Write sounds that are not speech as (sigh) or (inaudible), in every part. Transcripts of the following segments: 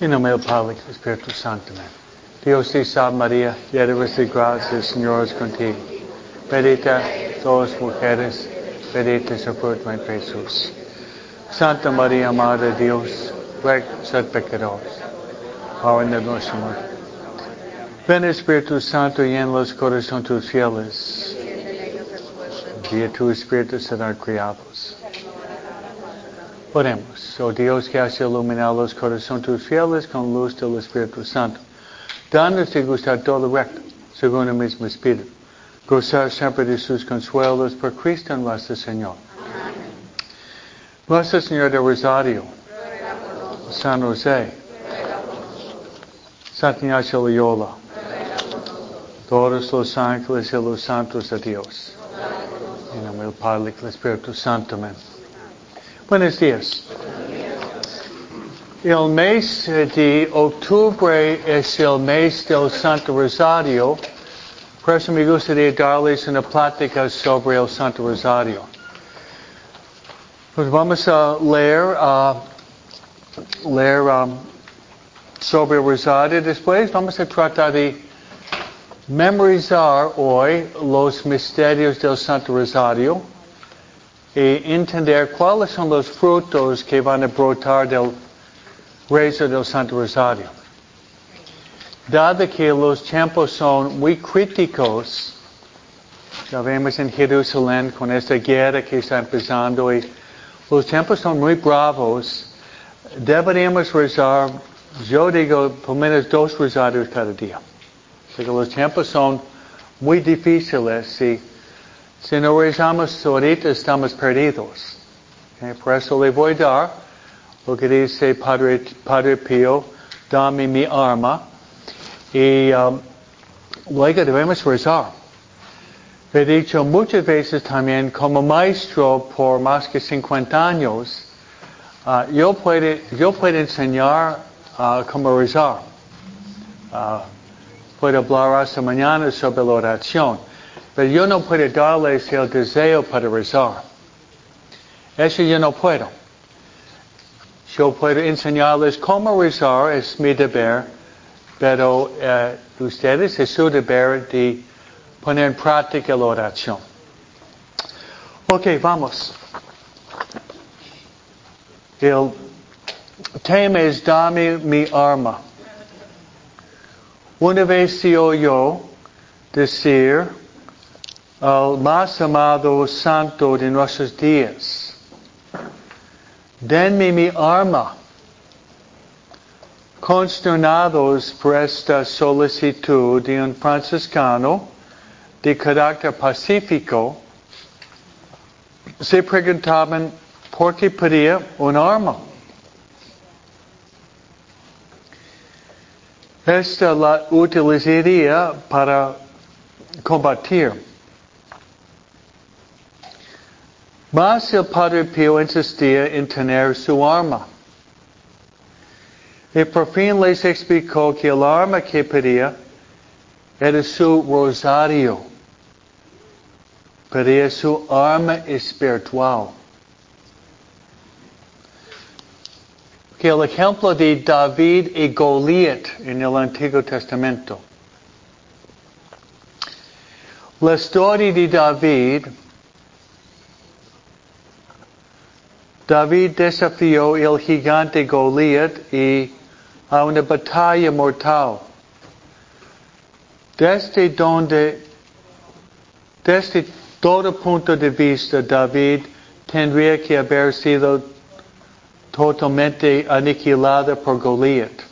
En nombre del Padre y del Espíritu Santo. Amén. Dios te salve María, llena eres de gracia, el Señor es contigo. Bendita todas mujeres, bendito es el fruto de Jesús. Santa María, Madre de Dios, ser pecadores, ahora en nuestra muerte. Ven Espíritu Santo y en los corazones tus fieles. Guía tu Espíritu serán criados. Oremos, oh Dios que has iluminado los corazones tus fieles con luz del Espíritu Santo. Danos de gustar todo recto, según el mismo Espíritu. Gozar siempre de sus consuelos por Cristo nuestro Señor. Nuestro Señor de Rosario, San José, Santa Ignacio Loyola, todos los ángeles y los santos de Dios. En nombre del Padre y del Espíritu Santo. Amén. Buenos días. El mes de octubre es el mes del Santo Rosario. Por eso me gustaría darles una plática sobre el Santo Rosario. Pues vamos a leer, uh, leer um, sobre el Rosario. Después vamos a tratar de memorizar hoy los misterios del Santo Rosario Eh, y entender cuáles son los frutos que van a brotar del rezo del Santo Rosario. Dado que los tiempos son muy críticos, ya vemos en Jerusalén con esta guerra que está empezando y los tiempos son muy bravos, deberíamos rezar, yo digo, por menos dos rosarios cada día. Porque los tiempos son muy difíciles y si no rezamos ahorita estamos perdidos. Por eso le voy a dar lo que dice Padre, Padre Pío, dame mi arma. Y um, luego debemos rezar. He dicho muchas veces también, como maestro por más que 50 años, uh, yo, puedo, enseñar uh, cómo rezar. Uh, puedo hablar hasta mañana sobre la oración. Pero yo no puedo darles el deseo para rezar. Eso yo no puedo. Yo puedo enseñarles cómo rezar, es mi deber, pero uh, ustedes es su deber de poner en práctica la oración. Ok, vamos. El tema es dame mi arma. Una vez se oyó decir al más amado santo de nuestros días. Denme mi arma. Consternados por esta solicitud de un franciscano de carácter pacífico, se preguntaban por qué pedía un arma. Esta la utilizaría para combatir. Mas el Padre Pío insistía en tener su arma. Y por fin les explicó que el arma que pedía era su rosario. Pedía su arma espiritual. Que el ejemplo de David y Goliat en el Antiguo Testamento. La historia de David David desafió el gigante Goliat y a una batalla mortal. Desde donde, desde todo punto de vista, David tendría que haber sido totalmente aniquilado por Goliat.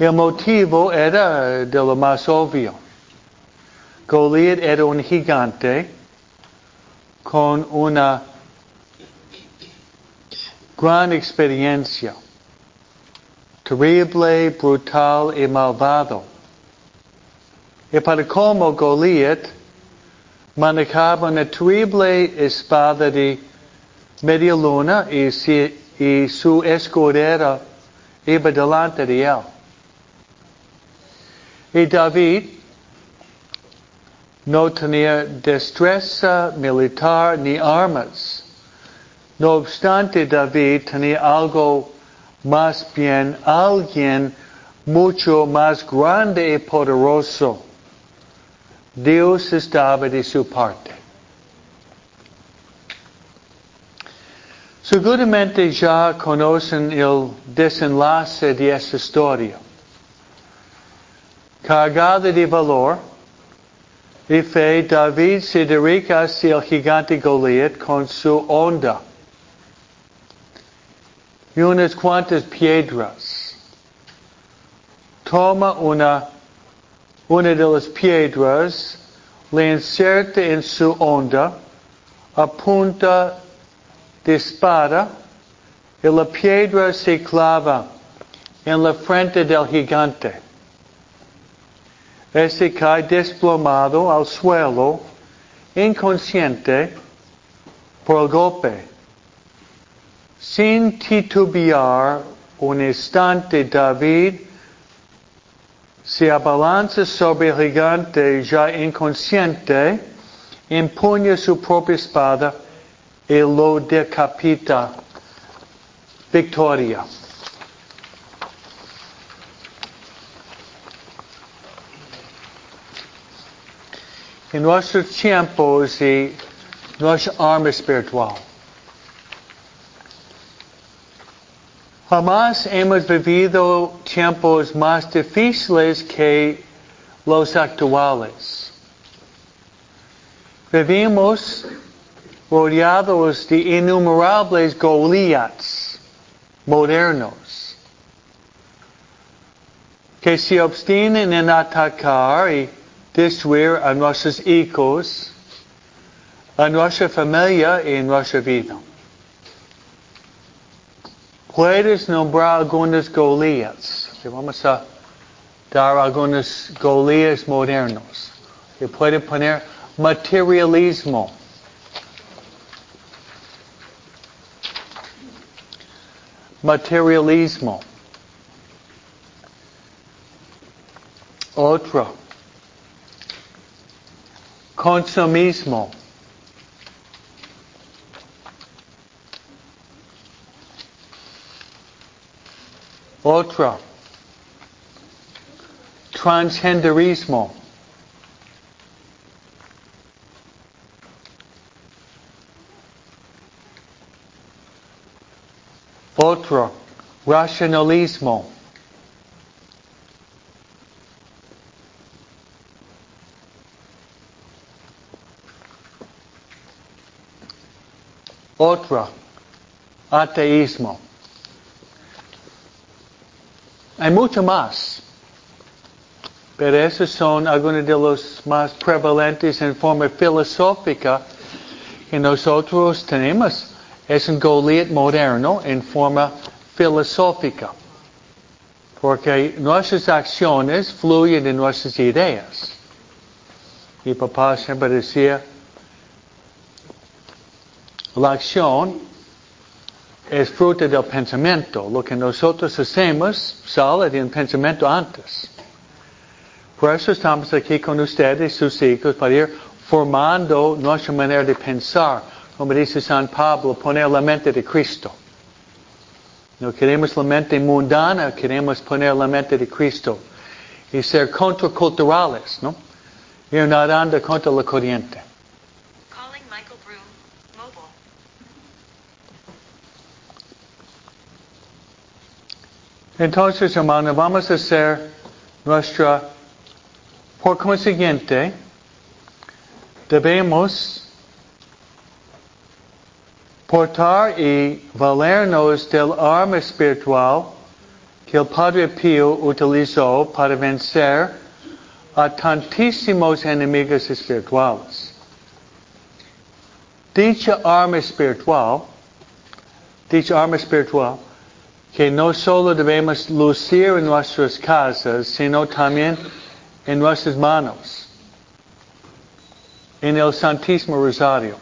El motivo era de lo más obvio. Goliat era un gigante con una gran experiencia, terrible, brutal y malvado. Y para como Goliat manejaba una terrible espada de media luna y, si, y su escudera iba delante de él. Y David no tenía destreza militar ni armas. No obstante, David tenía algo más bien alguien mucho más grande y poderoso. Dios estaba de su parte. Seguramente ya conocen el desenlace de esta historia. Cargado de valor y fe, David se dirige hacia el gigante Goliat con su onda y unas cuantas piedras. Toma una, una de las piedras, le inserta en su onda, apunta de espada y la piedra se clava en la frente del gigante. Ese cae desplomado al suelo, inconsciente por el golpe. Sin titubear un instante, David se abalanza sobre el gigante ya inconsciente, empuña su propia espada y lo decapita. Victoria. En nuestros tiempos y nuestra arma espiritual. Jamás hemos vivido tiempos más difíciles que los actuales. Vivimos rodeados de innumerables Goliaths modernos que se obstienen en atacar y destruir a nuestros hijos, a nuestra familia y nuestra vida. Puedes nombrar algunos Goliaths. Vamos a dar algunos Goliaths modernos. Se puede poner materialismo. Materialismo. Otro. Consumismo. Otra. Transgenderismo. Otro. Racionalismo. Otra. Ateísmo. Hay mucho más. Pero esos son algunos de los más prevalentes en forma filosófica que nosotros tenemos. Es un Goliath moderno en forma filosófica. Porque nuestras acciones fluyen de nuestras ideas. Mi papá siempre decía, la acción es fruto del pensamiento. Lo que nosotros hacemos sale de un pensamiento antes. Por eso estamos aquí con ustedes, sus hijos, para ir formando nuestra manera de pensar. Como dice San Pablo, poner la mente de Cristo. No queremos la mente mundana, queremos poner la mente de Cristo. Y ser contraculturales, ¿no? Ir nadando contra la corriente. Entonces, hermano, vamos a hacer nuestra, por consiguiente, debemos portar y valernos del arma espiritual que el Padre Pío utilizó para vencer a tantísimos enemigos espirituales. Dicha arma espiritual, dicha arma espiritual, que no solo debemos lucir en nuestras casas, sino también en nuestras manos, en el Santísimo Rosario.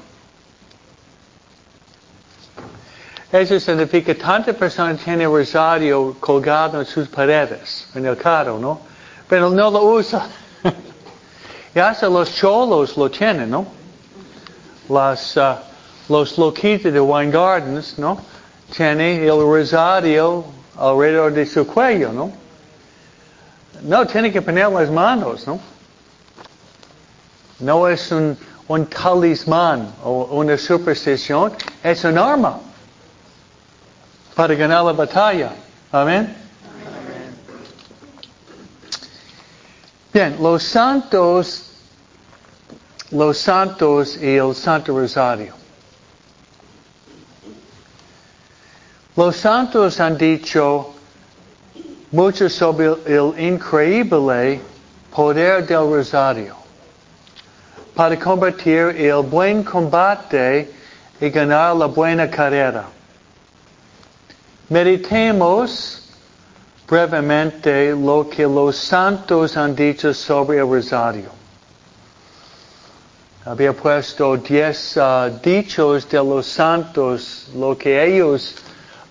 Eso significa tanta persona tiene rosario colgado en sus paredes, en el carro, ¿no? Pero no lo usa. (laughs) y hasta los cholos lo tienen, ¿no? Las, uh, los loquitos de Wine Gardens, ¿no? Tiene el rosario alrededor de su cuello, ¿no? No, tiene que poner las manos, ¿no? No es un, un talismán o una superstición, es un arma para ganar la batalla. Amén. Bien, los santos, los santos y el Santo Rosario. Los santos han dicho mucho sobre el increíble poder del Rosario para combatir el buen combate y ganar la buena carrera. Meditemos brevemente lo que los santos han dicho sobre el rosario. Había puesto diez uh, dichos de los santos, lo que ellos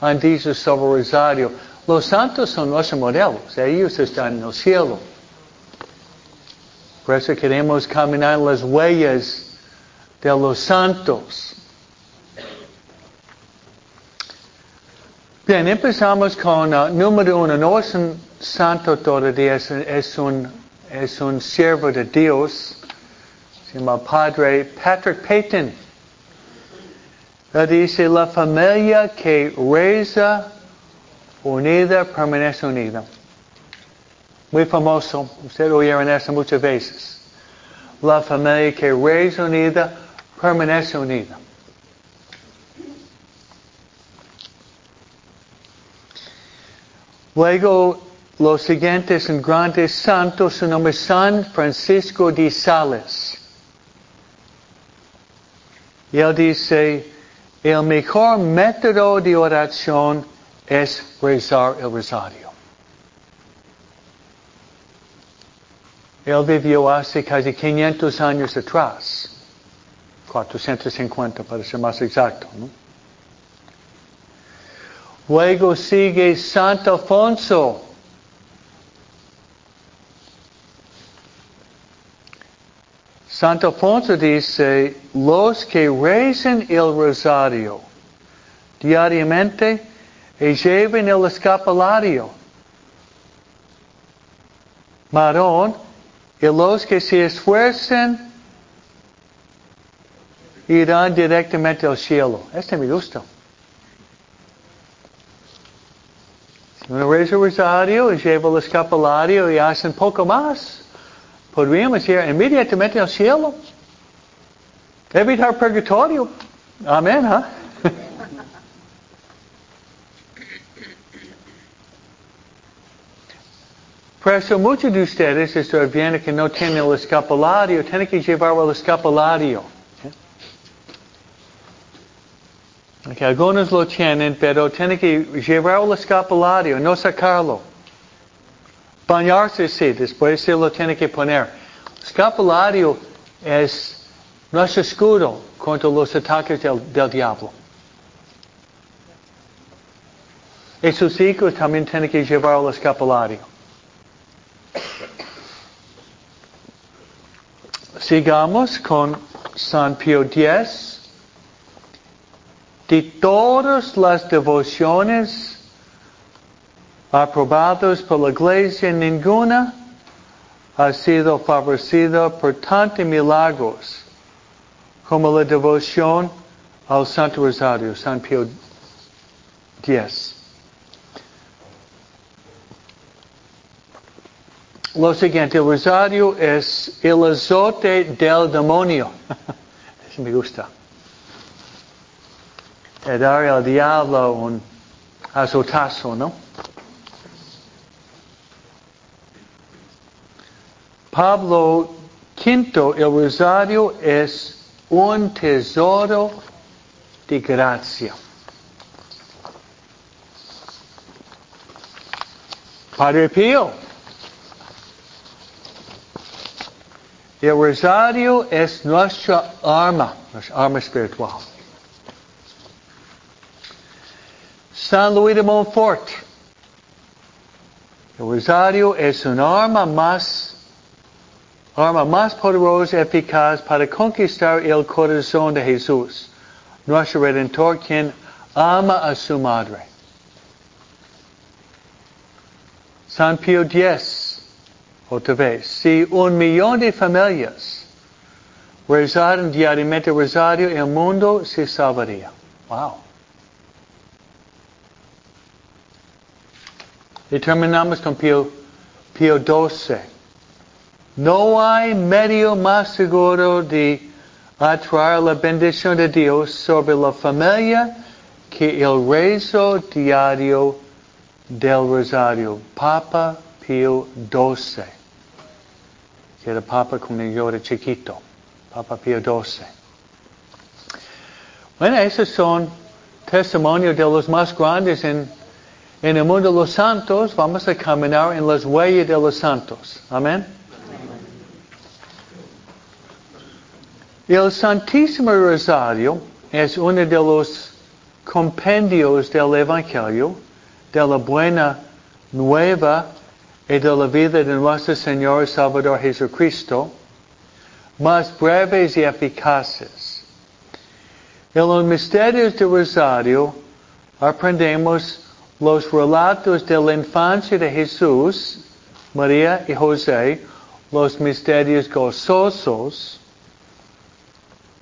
han dicho sobre rosario. Los santos son nuestros modelos, ellos están en el cielo. Por eso queremos caminar las huellas de los santos. Bien, empezamos con uh, número uno. No es un santo todavía, es, es, un, es un siervo de Dios. Se llama Padre Patrick Payton. Dice, la familia que reza unida permanece unida. Muy famoso, ustedes oyeron eso muchas veces. La familia que reza unida permanece unida. Luego, los siguientes grandes santos, su nombre es San Francisco de Sales. Y él dice, el mejor método de oración es rezar el rosario. Él vivió hace casi 500 años atrás, 450 para ser más exacto. Luego sigue Santo Alfonso. Santo Alfonso dice, los que rezan el rosario diariamente y lleven el escapulario marrón y los que se esfuercen irán directamente al cielo. Este me gusta. Uno reza el rosario y lleva el escapulario y hacen poco más. Podríamos ir inmediatamente al cielo. Evitar purgatorio. Amén, ¿ah? Por eso muchos de ustedes estoy viendo que no tienen el escapulario, tienen que llevar el escapulario. Que algunos lo tienen, pero tienen que llevar el escapulario, no sacarlo. Bañarse sí, después se lo tiene que poner. Escapulario es nuestro escudo contra los ataques del, del diablo. Y sus hijos también tienen que llevar el escapulario. Sigamos con San Pío X. De todas las devociones aprobadas por la iglesia, ninguna ha sido favorecida por tantos milagros como la devoción al Santo Rosario, San Pío X. Lo siguiente, el rosario es el azote del demonio. (laughs) Me gusta. Es dar al diablo un azotazo, ¿no? Pablo V, el rosario es un tesoro de gracia. Padre Pío. El rosario es nuestra arma, nuestra arma espiritual. San Luis de Montfort. El rosario es un arma más, arma más poderosa y eficaz para conquistar el corazón de San Pío X, otra vez, si un millón de familias rezaran diariamente el rosario, el mundo se salvaría. Wow. Y terminamos con Pío, Pío XII. No hay medio más seguro de atraer la bendición de Dios sobre la familia que el rezo diario del rosario. Papa Pío XII. Que era Papa cuando yo era chiquito. Papa Pío XII. Bueno, esos son testimonios de los más grandes en, en el mundo de los santos. Vamos a caminar en las huellas de los santos. Amén. El Santísimo Rosario es uno de los compendios del Evangelio, de la buena nueva y de la vida de nuestro Señor Salvador Jesucristo, más breves y eficaces. En los misterios del Rosario aprendemos los relatos de la infancia de Jesús, María y José, los misterios gozosos,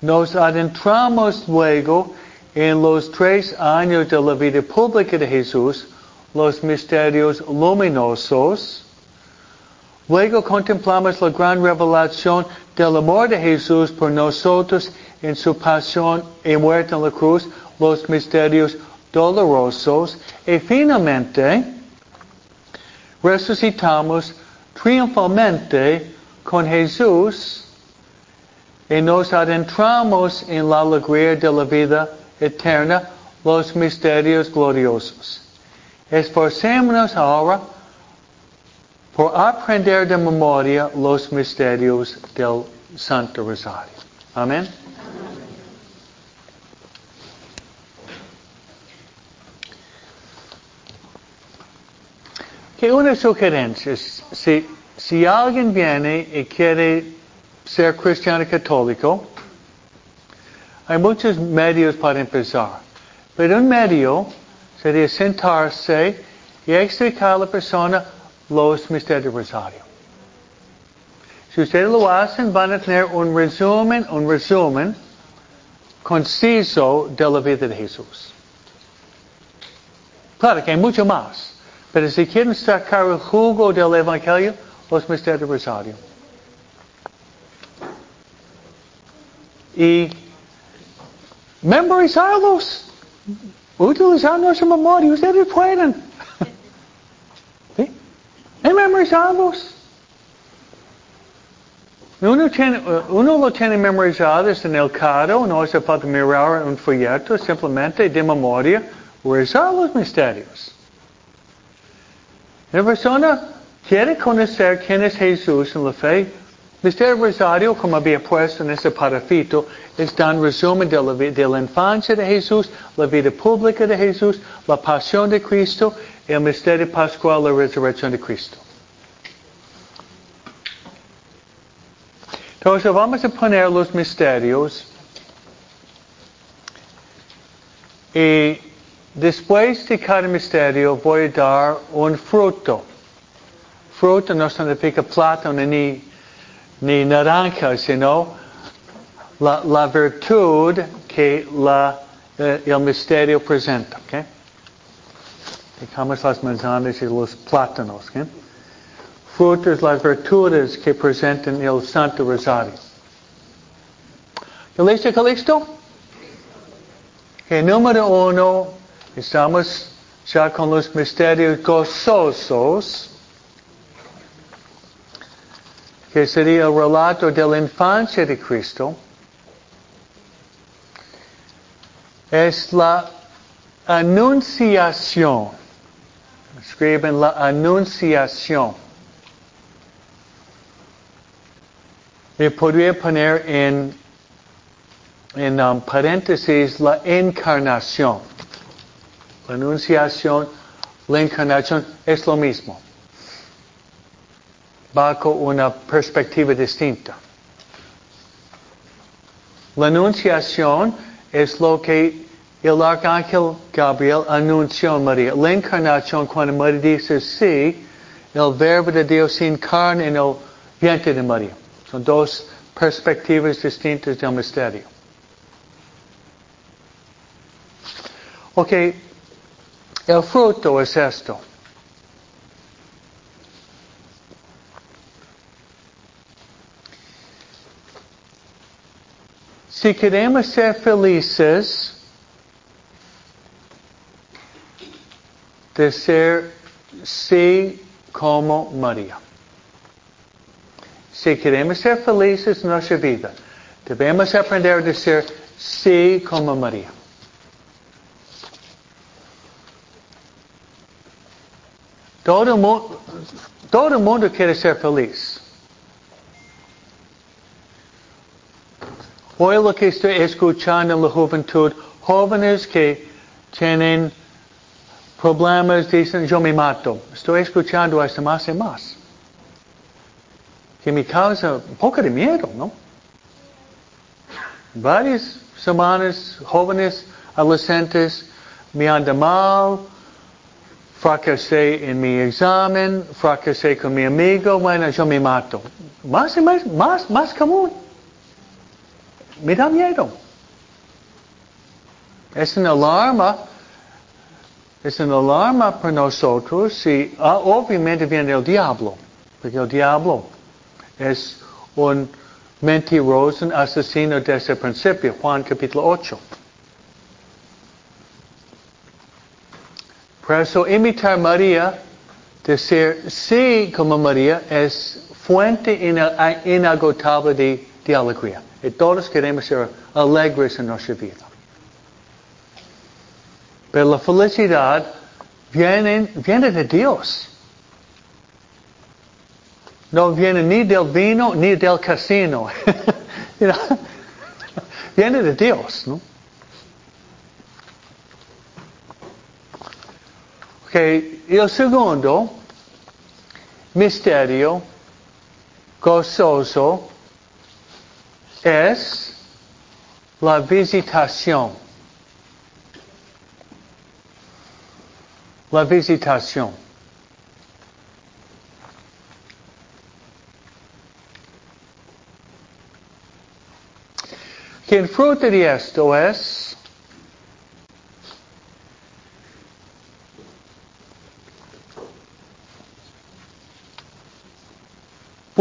nos adentramos luego en los tres años de la vida pública de Jesús, los misterios luminosos. Luego contemplamos la gran revelación del amor de Jesús por nosotros en su pasión y muerte en la cruz, los misterios dolorosos. Y finalmente, resucitamos triunfalmente con Jesús y nos adentramos en la alegría de la vida eterna, los misterios gloriosos. Esforcémonos ahora por aprender de memoria los misterios del Santo Rosario. Amén. Que una sugerencia, si, si alguien viene y quiere ser cristiano católico, hay muchos medios para empezar. Pero un medio sería sentarse y explicar a la persona los misterios del rosario. Si ustedes lo hacen, van a tener un resumen, un resumen conciso de la vida de Jesús. Claro que hay mucho más. Pero si quieren sacar el jugo del Evangelio, los misterios del rosario. Y memorizarlos, utilizar nuestra (laughs) memoria, ustedes pueden. ¿Sí? Y memorizarlos. Uno, tiene, uno lo memorizados en el carro, no hace falta mirar un folleto, simplemente de memoria, rezar los misterios. La persona quiere conocer quién es Jesús en la fe, Misterio Rosario, como había puesto en ese parafito, está en resumen de la, de la, infancia de Jesús, la vida pública de Jesús, la pasión de Cristo, el misterio pascual, la resurrección de Cristo. Entonces vamos a poner los misterios y después de cada misterio voy a dar un fruto. Fruto no significa plátano ni ni naranja, sino la, la virtud que eh, el misterio presenta. ¿okay? Dejamos las manzanas y los plátanos. ¿okay? Frutos, las virtudes que presentan el Santo Rosario. ¿Listo, Calixto? Okay, número uno, estamos ya con los misterios gozosos. Que sería el relato de la infancia de Cristo, es la anunciación. Escriben la anunciación. Y podría poner en, en um, paréntesis la encarnación. La anunciación, la encarnación es lo mismo bajo una perspectiva distinta. La anunciación es lo que el arcángel Gabriel anunció a María. La encarnación, cuando María dice sí, el verbo de Dios sin carne en el vientre de María. Son dos perspectivas distintas del misterio. Ok, el fruto es esto. Si queremos ser felices, de ser sí como María. Si queremos ser felices en nuestra vida, debemos aprender a ser sí como María. Todo el, mundo, todo el mundo quiere ser feliz. Hoy lo que estoy escuchando en la juventud, jóvenes que tienen problemas, dicen yo me mato. Estoy escuchando esto más y más. Que me causa un poco de miedo, ¿no? Varias semanas, jóvenes, adolescentes, me andan mal, fracasé en mi examen, fracasé con mi amigo, bueno, yo me mato. Más y más, más, más común me da miedo. Es una alarma, es una alarma para nosotros y ah, obviamente viene el diablo, porque el diablo es un mentiroso, un asesino desde el principio, Juan capítulo 8. Por eso imitar a María, decir sí como María, es fuente inagotable de, de alegría. Y todos queremos ser alegres en nuestra vida. Pero la felicidad viene, viene de Dios. No viene ni del vino ni del casino. (laughs) viene de Dios, ¿no? Okay. El segundo misterio gozoso es la visitación. La visitación. Quien fruto de esto es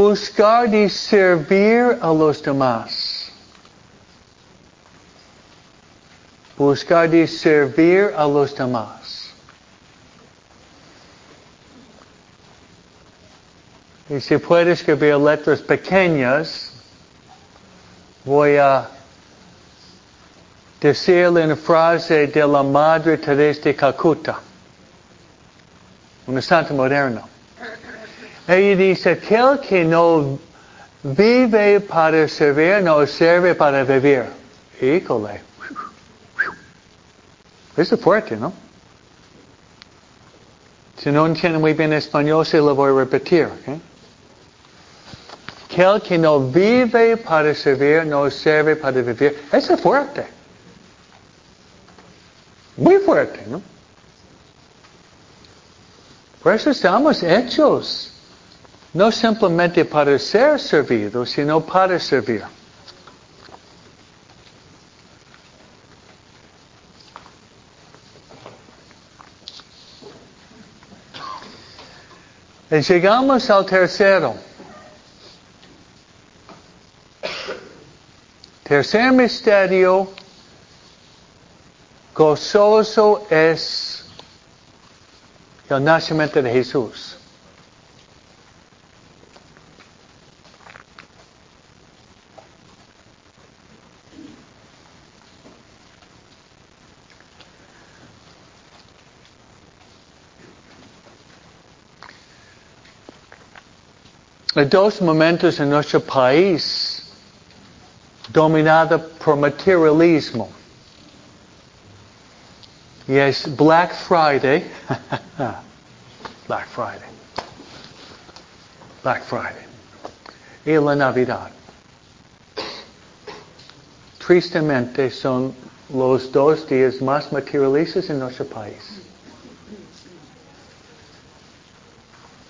buscar de servir a los demás. Buscar de servir a los demás. Y si puedes escribir letras pequeñas, voy a decirle una frase de la Madre Teresa de Calcuta, una santa moderna. Ella dice, aquel que no vive para servir, no sirve para vivir. Híjole. Eso es fuerte, ¿no? Si no entiende muy bien español, se lo voy a repetir. ¿okay? Aquel que no vive para servir, no sirve para vivir. Eso es fuerte. Muy fuerte, ¿no? Por eso estamos hechos no simplemente para ser servido, sino para servir. Y llegamos al tercero. Tercer misterio gozoso es el nacimiento de Jesús. Hay dos momentos en nuestro país dominado por materialismo. Y es Black Friday. (laughs) Black Friday. Black Friday. Y la Navidad. Tristemente son los dos días más materialistas en nuestro país.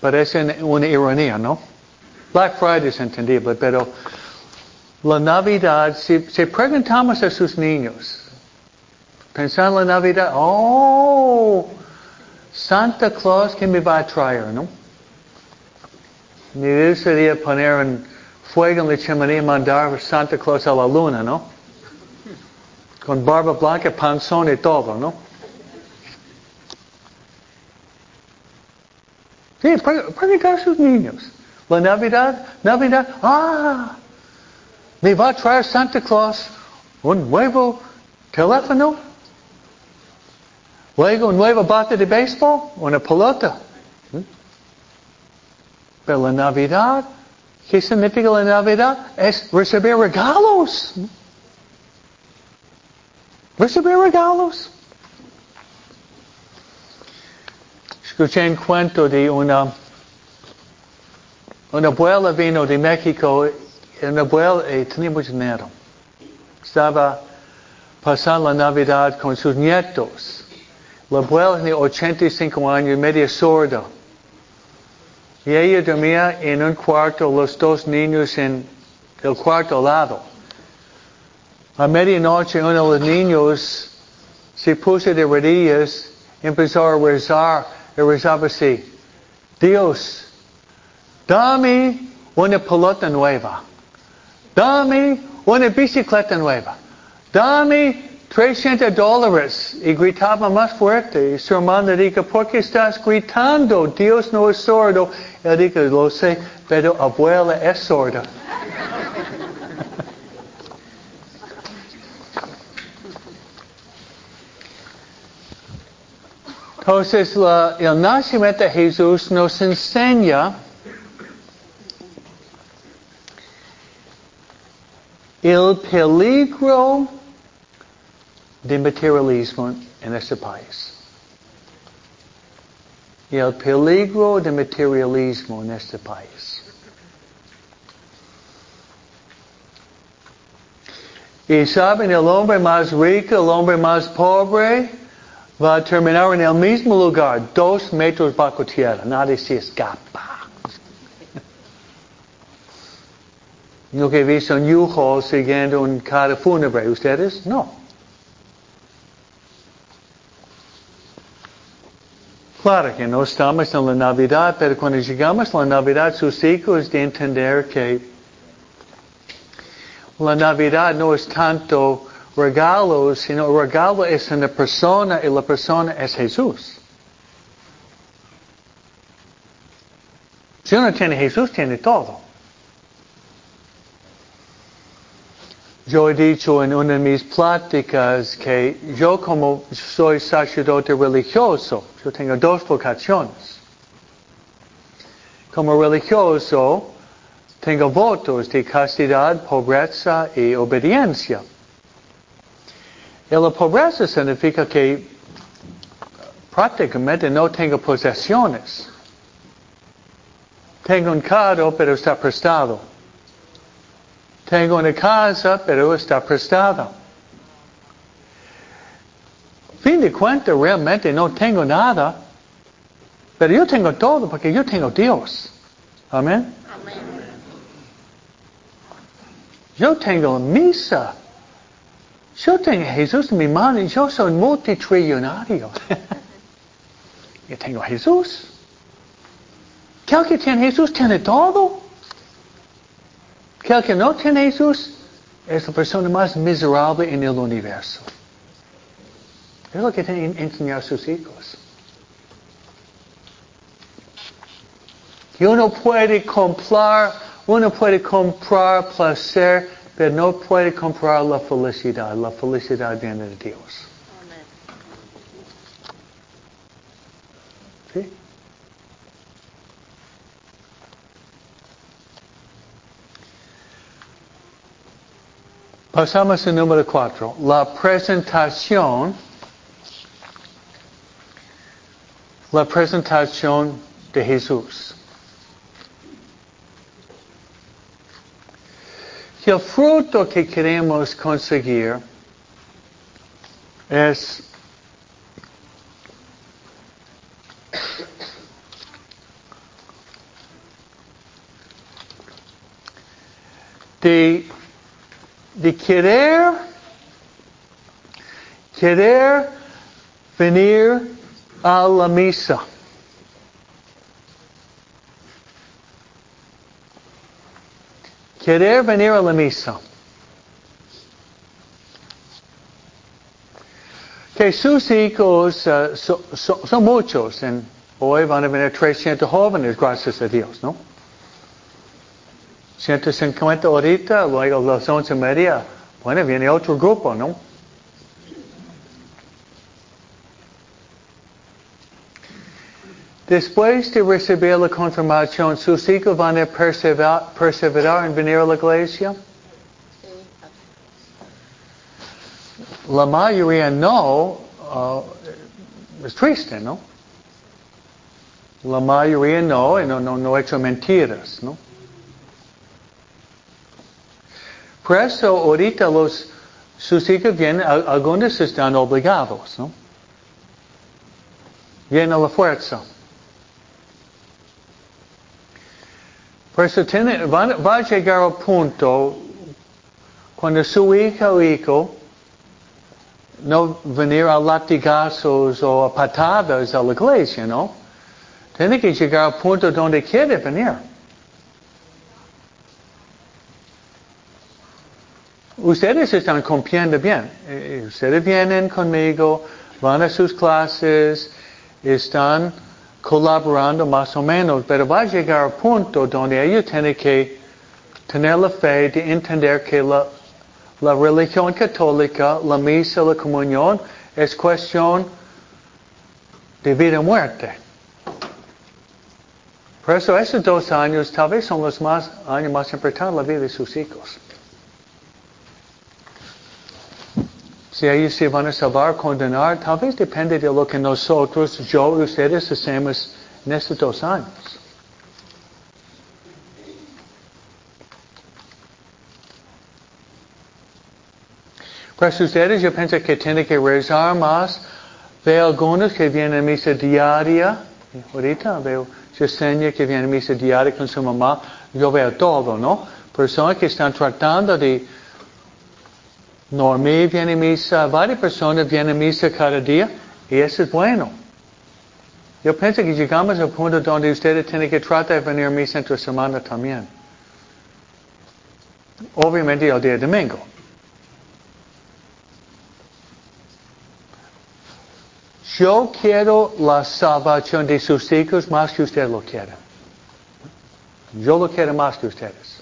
parece una ironía, ¿no? Black Friday es entendible, pero la Navidad, si, si preguntamos a sus niños, pensando en la Navidad, oh, Santa Claus que me va a traer, ¿no? Mi idea sería poner un fuego en la chimenea y mandar Santa Claus a la luna, ¿no? Con barba blanca, panzón y todo, ¿no? Sí, preguntar a sus niños. La Navidad, Navidad, ah, me va a traer Santa Claus un nuevo teléfono, luego un nuevo bate de béisbol, una pelota. Pero la Navidad, ¿qué significa la Navidad? Es recibir regalos. ¿Mm? Recibir regalos. Escuché un cuento de una, una abuela vino de México, una abuela y tenía mucho dinero. Estaba pasando la Navidad con sus nietos. La abuela tenía 85 años, media sorda. Y ella dormía en un cuarto, los dos niños en el cuarto lado. A medianoche uno de los niños se puso de rodillas empezó a rezar y rezaba así. Dios, dame una pelota nueva. Dame una bicicleta nueva. Dame 300 dólares. Y gritaba más fuerte. Y su hermano dijo, ¿por qué estás gritando? Dios no es sordo. Él dijo, lo sé, pero abuela es sorda. Entonces, la, el nacimiento de Jesús nos enseña el peligro de materialismo en este país. El peligro de materialismo en este país. Y saben, el hombre más rico, el hombre más pobre, va a terminar en el mismo lugar, dos metros bajo tierra. Nadie se escapa. No que he visto un siguiendo un carro fúnebre. ¿Ustedes? No. Claro que no estamos en la Navidad, pero cuando llegamos a la Navidad, sus hijos de entender que la Navidad no es tanto regalos, sino regalo es una persona y la persona es Jesús. Si uno tiene Jesús, tiene todo. Yo he dicho en una de mis pláticas que yo como soy sacerdote religioso, yo tengo dos vocaciones. Como religioso, tengo votos de castidad, pobreza y obediencia. Y la pobreza significa que prácticamente no tengo posesiones. Tengo un carro, pero está prestado. Tengo una casa, pero está prestada. Fin de cuentas, realmente no tengo nada. Pero yo tengo todo porque yo tengo Dios. Amén. Yo tengo misa. Yo tengo a Jesús en mi mano y yo soy multitrillonario. (laughs) yo tengo a Jesús. el que tiene Jesús tiene todo. El que no tiene Jesús es la persona más miserable en el universo. Es lo que tiene que enseñar sus hijos. Que uno puede comprar, uno puede comprar placer pero no puede comprar la felicidad. La felicidad viene de Dios. Pasamos al número 4. La presentación. La presentación de Jesús. El fruto que queremos conseguir es de de querer, querer venir a la misa. Querer venir a la misa. Que sus hijos uh, so, so, son muchos. En, hoy van a venir 300 jóvenes, gracias a Dios, ¿no? 150 ahorita, luego las 11 y media. Bueno, viene otro grupo, ¿no? Después de recibir la confirmación, ¿sus hijos van a perseverar, perseverar en venir a la iglesia? La mayoría no, uh, es triste, ¿no? La mayoría no, y no, no, no he hecho mentiras, ¿no? Por eso ahorita los, sus hijos vienen, algunos están obligados, ¿no? Vienen a la fuerza. Por eso tiene, va, a llegar al punto cuando su hija o hijo no venir a latigazos o a patadas a la iglesia, ¿no? Tiene que llegar al punto donde quiere venir. Ustedes están cumpliendo bien. Eh, ustedes vienen conmigo, van a sus clases, están colaborando más o menos, pero va a llegar al punto donde ellos tienen que tener la fe de entender que la, religión católica, la misa, la comunión, es cuestión de vida y muerte. Por eso esos dos años tal vez son los más, años más importantes en la vida de sus hijos. Si ellos se van a salvar, condenar, tal vez depende de lo que nosotros, yo y ustedes hacemos en estos dos años. Pues ustedes yo pienso que tienen que rezar más. Veo algunos que vienen a misa diaria. Ahorita veo Yesenia que viene a misa diaria con su mamá. Yo veo todo, ¿no? Personas que están tratando de Normie viene a misa, varias personas vienen a misa cada día y eso es bueno. Yo pienso que llegamos al punto donde ustedes tienen que tratar de venir a misa entre semana también. Obviamente el día domingo. Yo quiero la salvación de sus hijos más que ustedes lo quieran. Yo lo quiero más que ustedes.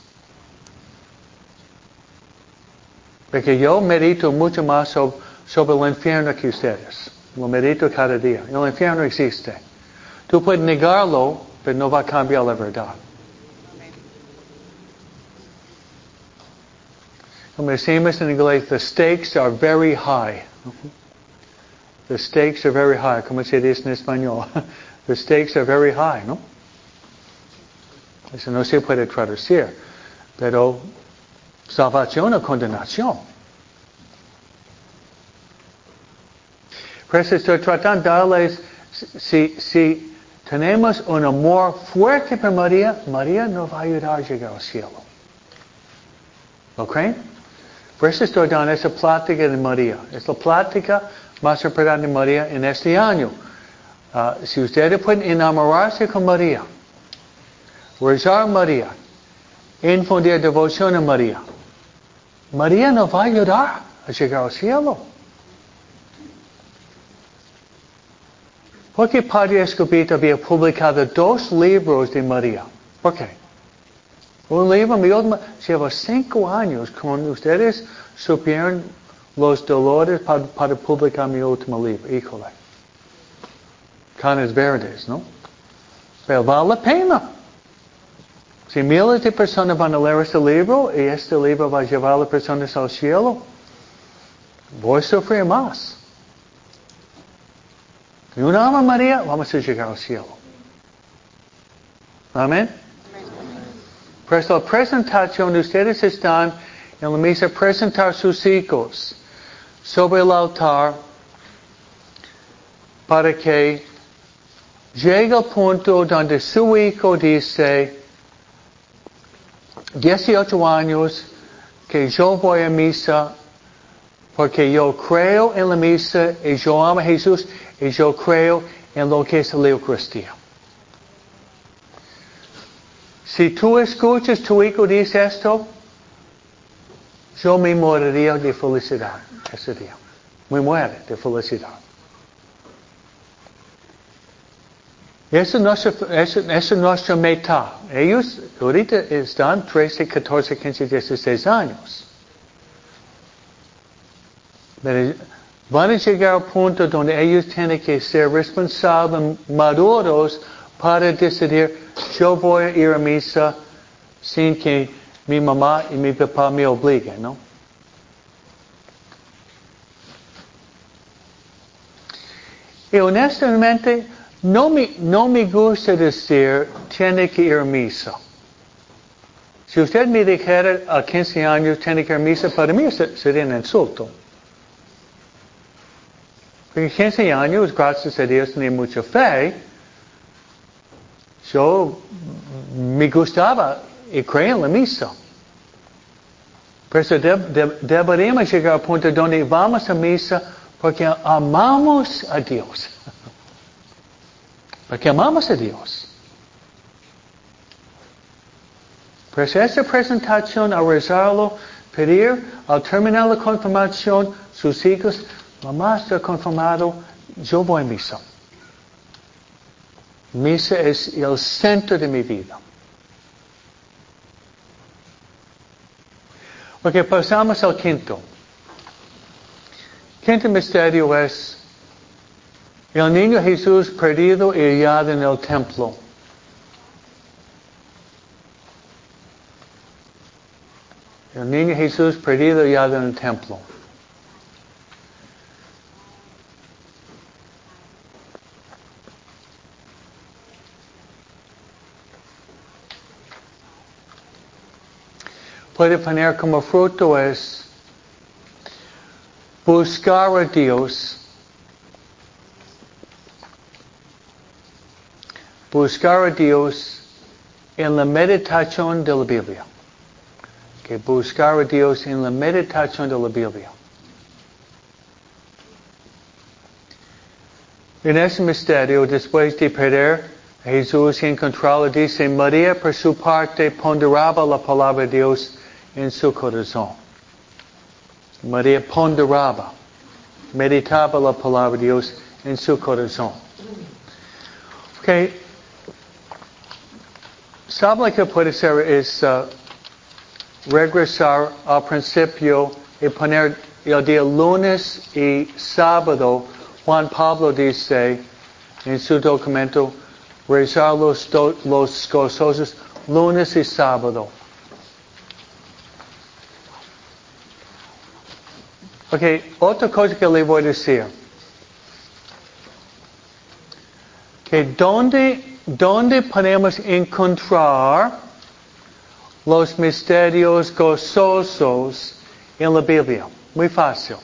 Porque yo medito mucho más sobre, el infierno que ustedes. Lo medito cada día. El infierno existe. Tú puedes negarlo, pero no va a cambiar la verdad. Como decimos en inglés, the stakes are very high. The stakes are very high. Como se dice en español. (laughs) The stakes are very high, ¿no? Eso no se puede traducir. Pero salvación o condenación. Por eso estoy tratando de darles, si, tenemos un amor fuerte por María, María nos va a ayudar a llegar al cielo. ¿Lo creen? Por eso estoy dando esa plática de María. Es la plática más importante de María en este año. Uh, si ustedes pueden enamorarse con María, rezar a María, infundir devoción a María, María nos va a ayudar a llegar al cielo. ¿Por qué Padre Escobito había publicado dos libros de María? ¿Por qué? Un libro, mi última, lleva cinco años con ustedes supieron los dolores para, para publicar mi último libro. Híjole. Canes verdes, ¿no? Pero vale la pena. Si miles de personas van a leer este libro y este libro va a llevar a las personas al cielo, voy a sufrir más. Y una alma María, vamos a llegar al cielo. Amén. Por eso la presentación, ustedes están en la misa presentar sus hijos sobre el altar para que llegue al punto donde su hijo dice, 18 años, que yo voy a misa porque yo creo en la misa y yo amo a Jesús y yo creo en lo que es la Eucaristía. Si tú escuchas tu hijo dice esto, yo me moriría de felicidad ese día. Me muere de felicidad. Esa es nuestra, esa, esa es nuestra meta. Ellos ahorita están 13, 14, 15, 16 años. Pero van a llegar al punto donde ellos tienen que ser responsables, maduros, para decidir, yo voy a ir a misa sin que mi mamá y mi papá me obliguen, ¿no? Y honestamente, no me, no gusta decir, tiene que ir a misa. Si usted me dijera a 15 años, tiene que ir a misa, para mí sería un insulto. Porque 15 años, gracias a Dios, tenía mucha fe. Yo me gustaba y creía en la misa. Pero eso deberíamos llegar al punto donde vamos a misa porque amamos a Dios. Porque amamos a Dios. Pues esta presentación, al rezarlo, pedir al terminar la confirmación, sus hijos, mamá está confirmado, yo voy a misa. Misa es el centro de mi vida. Ok, pasamos al quinto. Quinto misterio es el niño Jesús perdido y hallado en el templo. El niño Jesús perdido y hallado en el templo. Puede poner como fruto es buscar a Dios buscar a Dios en la meditación de la Biblia. Que buscar a Dios en la meditación de la Biblia. En ese misterio, después de perder Jesús y encontrarlo, dice, María por su parte ponderaba la palabra de Dios en su corazón. María ponderaba, meditaba la palabra de Dios en su corazón. Okay, ¿Sabe lo que puede ser? Es uh, regresar al principio y poner el día lunes y sábado. Juan Pablo dice en su documento, rezar los, los gozosos lunes y sábado. Ok, otra cosa que le voy a decir. Que donde ¿Dónde podemos encontrar los misterios gozosos en la Biblia? Muy fácil.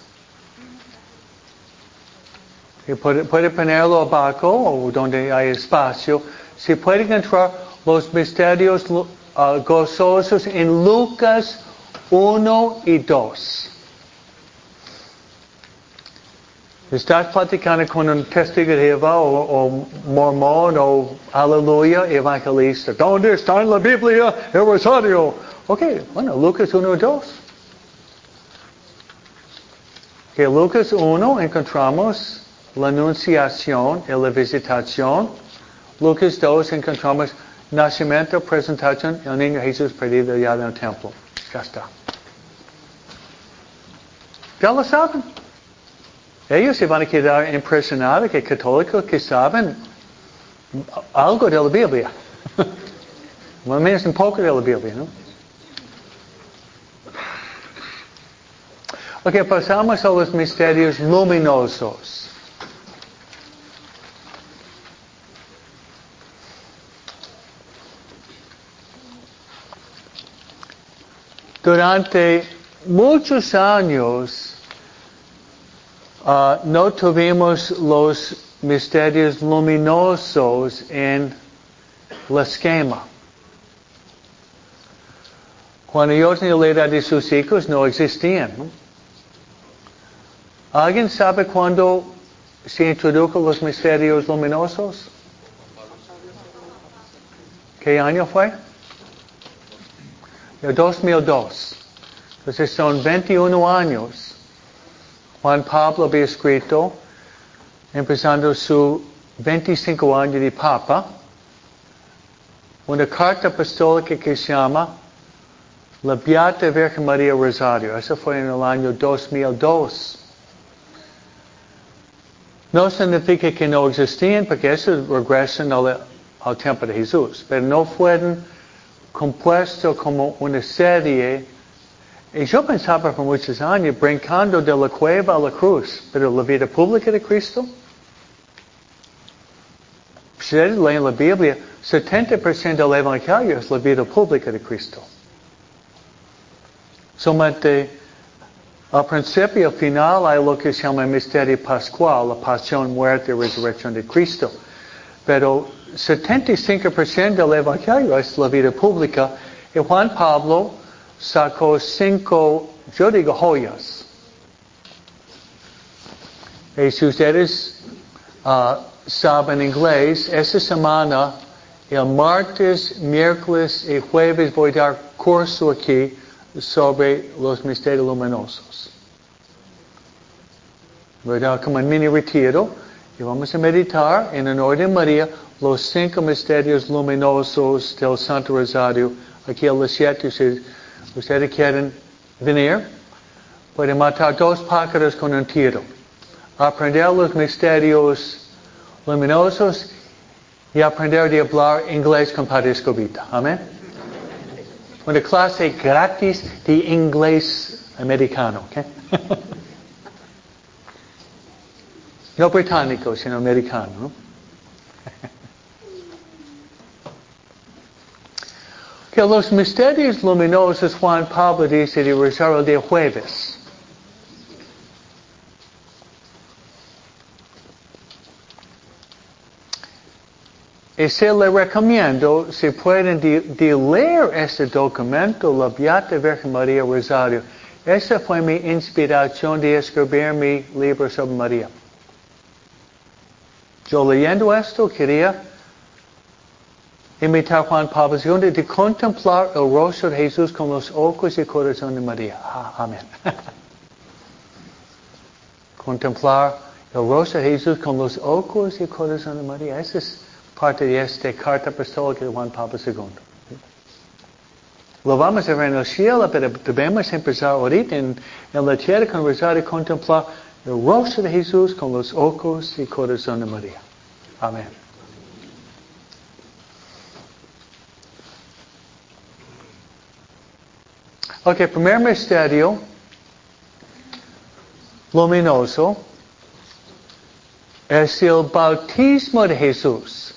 puede, puede, ponerlo abajo o donde hay espacio. Se puede encontrar los misterios uh, gozosos en Lucas 1 y 2. Estás platicando con un testigo de Jehová o, mormón o aleluya evangelista. ¿Dónde está en la Biblia el rosario? Ok, bueno, Lucas 1 y 2. Que Lucas 1 encontramos la anunciación y la visitación. Lucas 2 encontramos nacimiento, presentación, el niño Jesús perdido ya en el templo. Ya está. Ya lo saben. Ellos se van a quedar impresionados que católicos que saben algo de la Biblia. Al menos un poco de la Biblia, ¿no? Ok, pasamos a los misterios luminosos. Durante muchos años, Uh, no tuvimos los misterios luminosos en el esquema. Cuando yo tenía la edad de sus hijos no existían. ¿Alguien sabe cuándo se introdujo los misterios luminosos? ¿Qué año fue? El 2002. Entonces son 21 años. Juan Pablo había escrito, empezando su 25 años de Papa, una carta apostólica que se llama La Beata Virgen María Rosario. Eso fue en el año 2002. No significa que no existían, porque eso regresan al, al tiempo de Jesús, pero no fueron compuestos como una serie. Y yo pensaba por muchos años, brincando de la cueva a la cruz, pero la vida pública de Cristo. Ustedes leen la Biblia, 70% del Evangelio es la vida pública de Cristo. Solamente al principio y al final hay lo que se llama el misterio pascual, la pasión, muerte y resurrección de Cristo. Pero 75% del Evangelio es la vida pública y Juan Pablo sacó cinco, yo digo joyas. Y si ustedes uh, saben inglés, esta semana, el martes, miércoles y jueves voy a dar curso aquí sobre los misterios luminosos. ¿Verdad? Como en mini retiro. Y vamos a meditar en el orden María los cinco misterios luminosos del Santo Rosario. Aquí a las siete, si ustedes quieren venir, pueden matar dos pájaros con un tiro. Aprender los misterios luminosos y aprender a hablar inglés con Padre Escobita. Amén. Una clase gratis de inglés americano. (laughs) no británico, sino americano. ¿no? Que los misterios luminosos Juan Pablo dice de el día jueves. Y se le recomiendo, si pueden, de, de leer este documento, la Beata Virgen María Rosario. Esa fue mi inspiración de escribir mi libro sobre María. Yo leyendo esto quería imitar Juan Pablo II de contemplar el rostro de Jesús con los ojos y el corazón de María. Ah, amén. (laughs) contemplar el rostro de Jesús con los ojos y el corazón de María. Esa es parte de esta carta apostólica de Juan Pablo II. Lo vamos a ver en el cielo, pero debemos empezar ahorita en, en la tierra con rezar y contemplar el rostro de Jesús con los ojos y corazón de María. Amén. Ok, primer misterio luminoso es el bautismo de Jesús.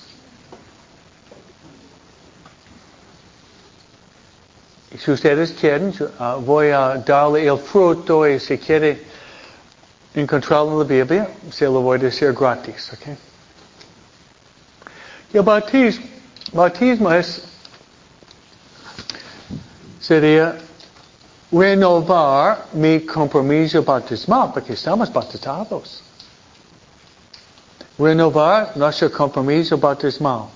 Si ustedes quieren, uh, voy a darle el fruto y si quiere encontrarlo en la Biblia, se lo voy a decir gratis. Okay? El bautismo, bautismo es, sería renovar mi compromiso bautismal, porque estamos bautizados. Renovar nuestro compromiso bautismal.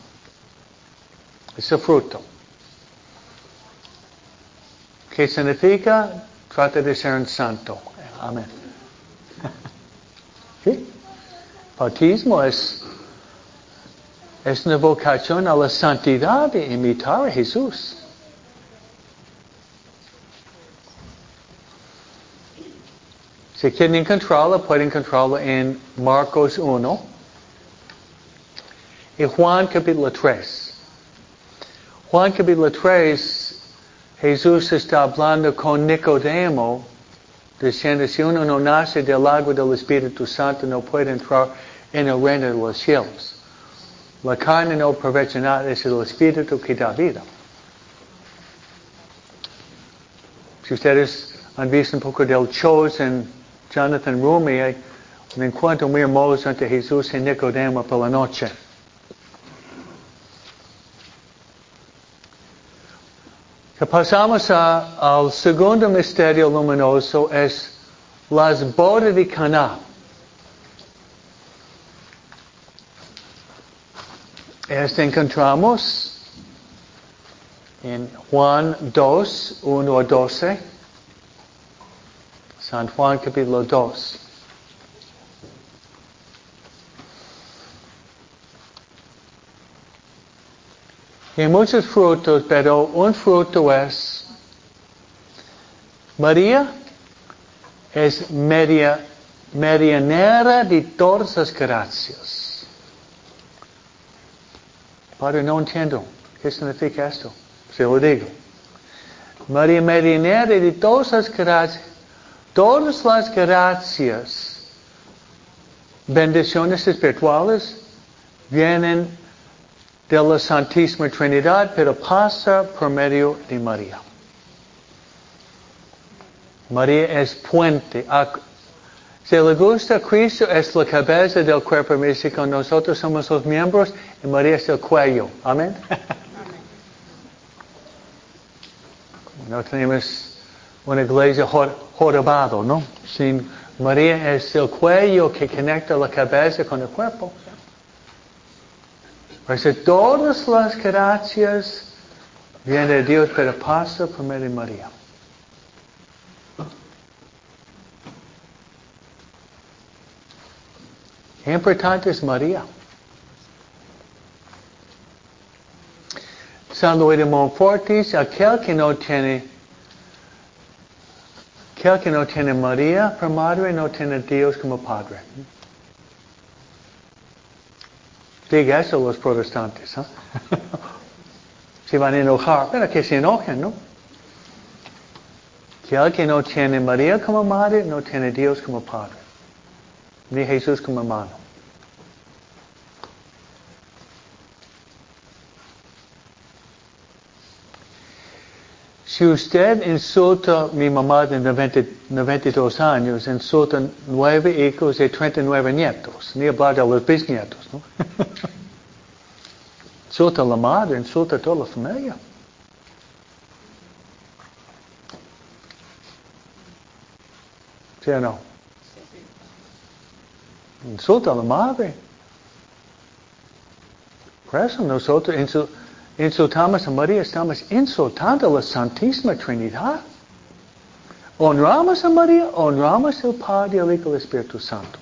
Es el fruto. ¿Qué significa? Trata de ser un santo. Amén. (laughs) ¿Sí? Bautismo es, es una vocación a la santidad de imitar a Jesús. Si quieren encontrarlo, pueden encontrarlo en Marcos 1 y Juan capítulo 3. Juan capítulo 3, Jesús está hablando con Nicodemo, diciendo, si uno no nace del agua del Espíritu Santo, no puede entrar en el reino de los cielos. La carne no aprovecha nada, es el Espíritu que da vida. Si ustedes han visto un poco del Chosen, Jonathan Rumi, un encuentro muy hermoso entre Jesús y Nicodemo por la noche. Que pasamos a- al segundo misterio luminoso, es las bodas de Caná. Este encontramos en Juan 2, 1 a 12. San Juan capítulo 2. Y hay muchos frutos, pero un fruto es María es media, medianera de todas las gracias. Padre, no entiendo. ¿Qué significa esto? Se lo digo. María medianera de todas las gracias. Todas las gracias, bendiciones espirituales, vienen de la Santísima Trinidad, pero pasa por medio de María. María es puente. Si le gusta, Cristo es la cabeza del cuerpo místico, nosotros somos los miembros y María es el cuello. Amén. No tenemos una iglesia jorobado, ¿no? Sin María es el cuello que conecta la cabeza con el cuerpo. Por eso todas las gracias vienen de Dios, pero pasa por medio María. Qué importante es María. San Luis de Montfortis, aquel que no tiene, aquel que no tiene María por madre, no tiene Dios como padre. Diga eso los protestantes, (laughs) ¿ah? Se van a enojar, pero que se enojen, ¿no? Aquel que no tiene María como madre, no tiene Dios como padre ni Jesús como hermano. Si usted insulta a mi mamá de 90 92 años, insulta nueve hijos y 39 nietos, ni hablar de los bisnietos, ¿no? (laughs) insulta a la madre, insulta a toda la familia. ¿Sí o no? Insulta a la madre. Por eso nosotros insul- insultamos a María, estamos insultando a la Santísima Trinidad. Honramos a María, honramos al Padre, al Hijo y Espíritu Santo.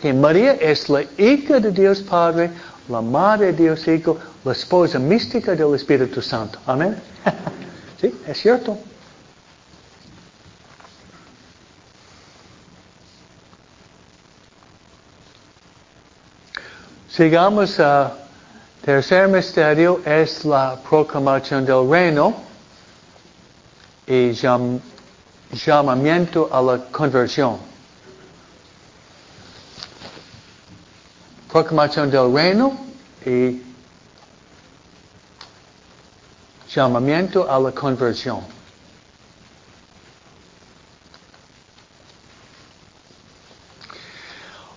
Que María es la hija de Dios Padre, la madre de Dios Hijo, la esposa mística del Espíritu Santo. Amén. (laughs) sí, es cierto. Sigamos a tercer misterio, es la proclamación del reino y llam- llamamiento a la conversión. Proclamación del reino y llamamiento a la conversión.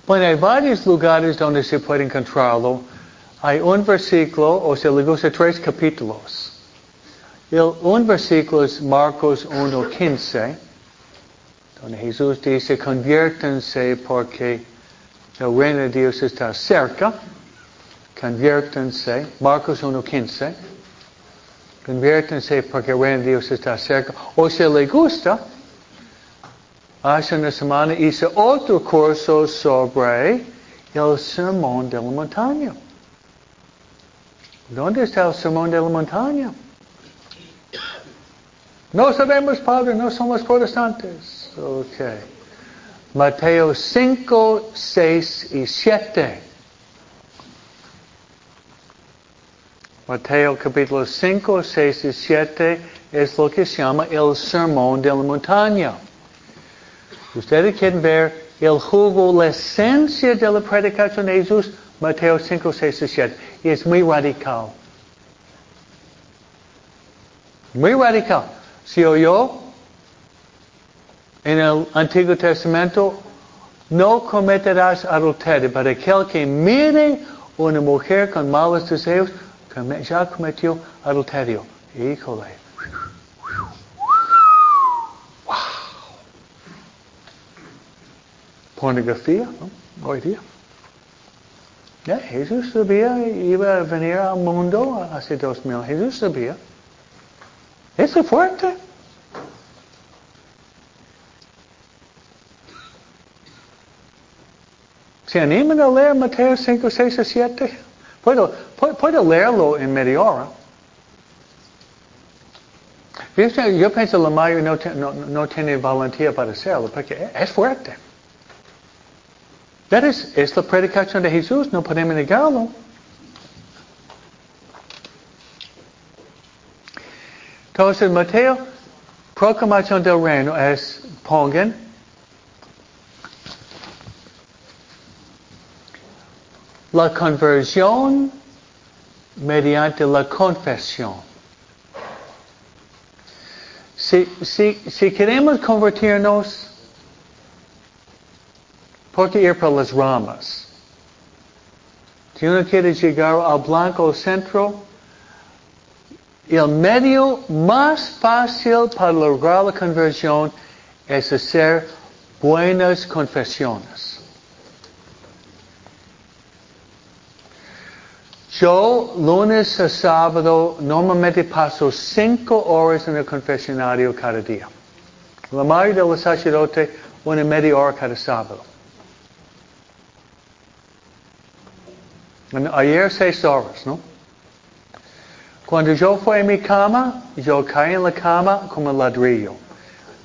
Bueno, hay varios lugares donde se puede encontrarlo. Hay un versículo, o se le gusta tres capítulos. El, un versículo es Marcos 1.15, donde Jesús dice, conviértanse porque el reino de Dios está cerca. Conviértanse, Marcos 1.15. Conviértanse porque el reino de Dios está cerca. O si le gusta, Hace una semana hice otro curso sobre el sermón de la montaña. ¿Dónde está el sermón de la montaña? No sabemos, Padre, no somos protestantes. Ok. Mateo 5, 6 y 7. Mateo capítulo 5, 6 y 7 es lo que se llama el sermón de la montaña. Ustedes quieren ver el jugo, la esencia de la predicación de Jesús, Mateo 5, 6 y 7. Y es muy radical. Muy radical. Si oyó en el Antiguo Testamento, no cometerás adulterio, pero aquel que mire una mujer con malos deseos, ya cometió adulterio. Híjole. Wow. Pornografía, ¿no? Hoy día. Ya, Jesús sabía iba a venir al mundo hace dos mil. Jesús sabía. Eso es fuerte. ¿Se animan a leer Mateo 5, 6 o 7? Puedo, puedo, leerlo en media hora. Yo pienso que la mayoría no, no, tiene valentía para hacerlo, porque es fuerte. Es, la predicación de Jesús, no podemos negarlo. Entonces, Mateo, proclamación del reino es, pongan, la conversión mediante la confesión. Si, si, queremos convertirnos, ¿por qué ir por las ramas? Si uno quiere llegar al blanco centro, el medio más fácil para lograr la conversión es hacer buenas confesiones. Yo, lunes a sábado, normalmente paso cinco horas en el confesionario cada día. La mayoría de los sacerdotes, una media hora cada sábado. Ayer seis horas, ¿no? Cuando yo fui a mi cama, yo caí en la cama como ladrillo.